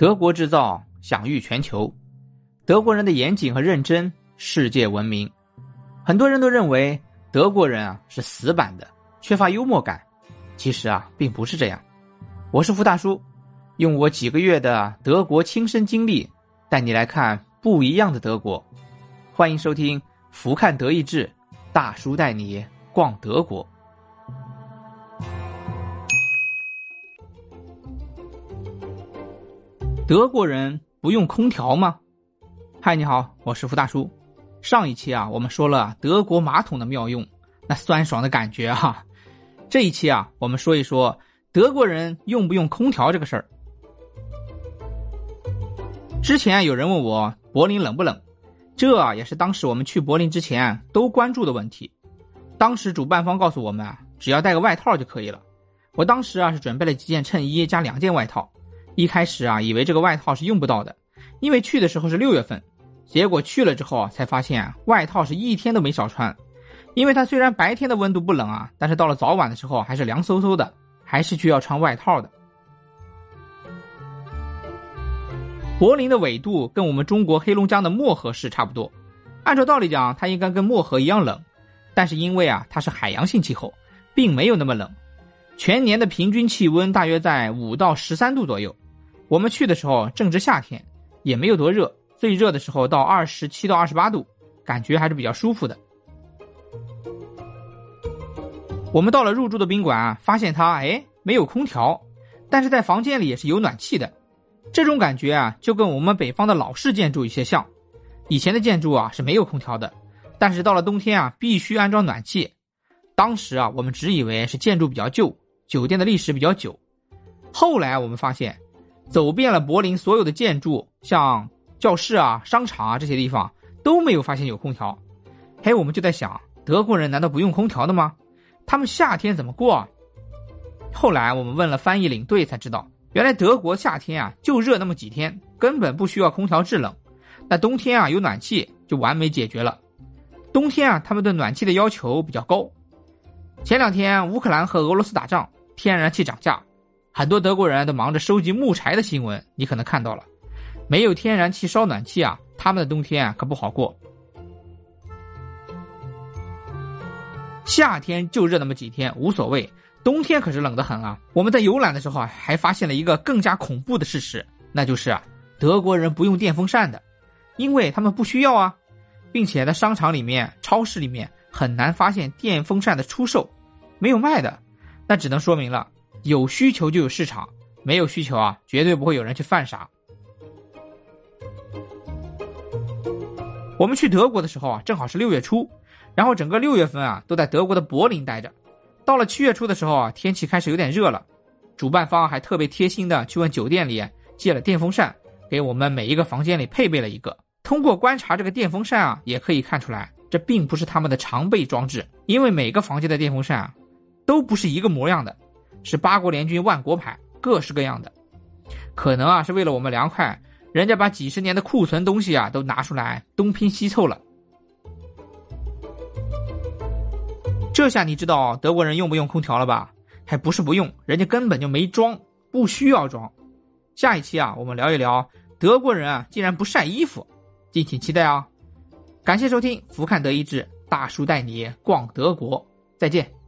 德国制造享誉全球，德国人的严谨和认真世界闻名。很多人都认为德国人啊是死板的，缺乏幽默感。其实啊，并不是这样。我是福大叔，用我几个月的德国亲身经历，带你来看不一样的德国。欢迎收听《福看德意志》，大叔带你逛德国。德国人不用空调吗？嗨，你好，我是福大叔。上一期啊，我们说了德国马桶的妙用，那酸爽的感觉哈。这一期啊，我们说一说德国人用不用空调这个事儿。之前有人问我柏林冷不冷，这也是当时我们去柏林之前都关注的问题。当时主办方告诉我们啊，只要带个外套就可以了。我当时啊是准备了几件衬衣加两件外套。一开始啊，以为这个外套是用不到的，因为去的时候是六月份，结果去了之后啊才发现外套是一天都没少穿，因为它虽然白天的温度不冷啊，但是到了早晚的时候还是凉飕飕的，还是需要穿外套的。柏林的纬度跟我们中国黑龙江的漠河市差不多，按照道理讲，它应该跟漠河一样冷，但是因为啊它是海洋性气候，并没有那么冷，全年的平均气温大约在五到十三度左右。我们去的时候正值夏天，也没有多热，最热的时候到二十七到二十八度，感觉还是比较舒服的。我们到了入住的宾馆啊，发现它哎没有空调，但是在房间里也是有暖气的。这种感觉啊，就跟我们北方的老式建筑有些像。以前的建筑啊是没有空调的，但是到了冬天啊必须安装暖气。当时啊我们只以为是建筑比较旧，酒店的历史比较久，后来我们发现。走遍了柏林所有的建筑，像教室啊、商场啊这些地方都没有发现有空调。嘿，我们就在想，德国人难道不用空调的吗？他们夏天怎么过？啊？后来我们问了翻译领队才知道，原来德国夏天啊就热那么几天，根本不需要空调制冷。那冬天啊有暖气就完美解决了。冬天啊他们对暖气的要求比较高。前两天乌克兰和俄罗斯打仗，天然气涨价。很多德国人都忙着收集木柴的新闻，你可能看到了。没有天然气烧暖气啊，他们的冬天啊可不好过。夏天就热那么几天无所谓，冬天可是冷得很啊。我们在游览的时候啊，还发现了一个更加恐怖的事实，那就是啊，德国人不用电风扇的，因为他们不需要啊，并且在商场里面、超市里面很难发现电风扇的出售，没有卖的，那只能说明了。有需求就有市场，没有需求啊，绝对不会有人去犯傻。我们去德国的时候啊，正好是六月初，然后整个六月份啊都在德国的柏林待着。到了七月初的时候啊，天气开始有点热了，主办方还特别贴心的去问酒店里借了电风扇，给我们每一个房间里配备了一个。通过观察这个电风扇啊，也可以看出来，这并不是他们的常备装置，因为每个房间的电风扇啊，都不是一个模样的。是八国联军万国牌，各式各样的，可能啊是为了我们凉快，人家把几十年的库存东西啊都拿出来东拼西凑了。这下你知道德国人用不用空调了吧？还不是不用，人家根本就没装，不需要装。下一期啊，我们聊一聊德国人啊竟然不晒衣服，敬请期待啊！感谢收听《福看德意志》，大叔带你逛德国，再见。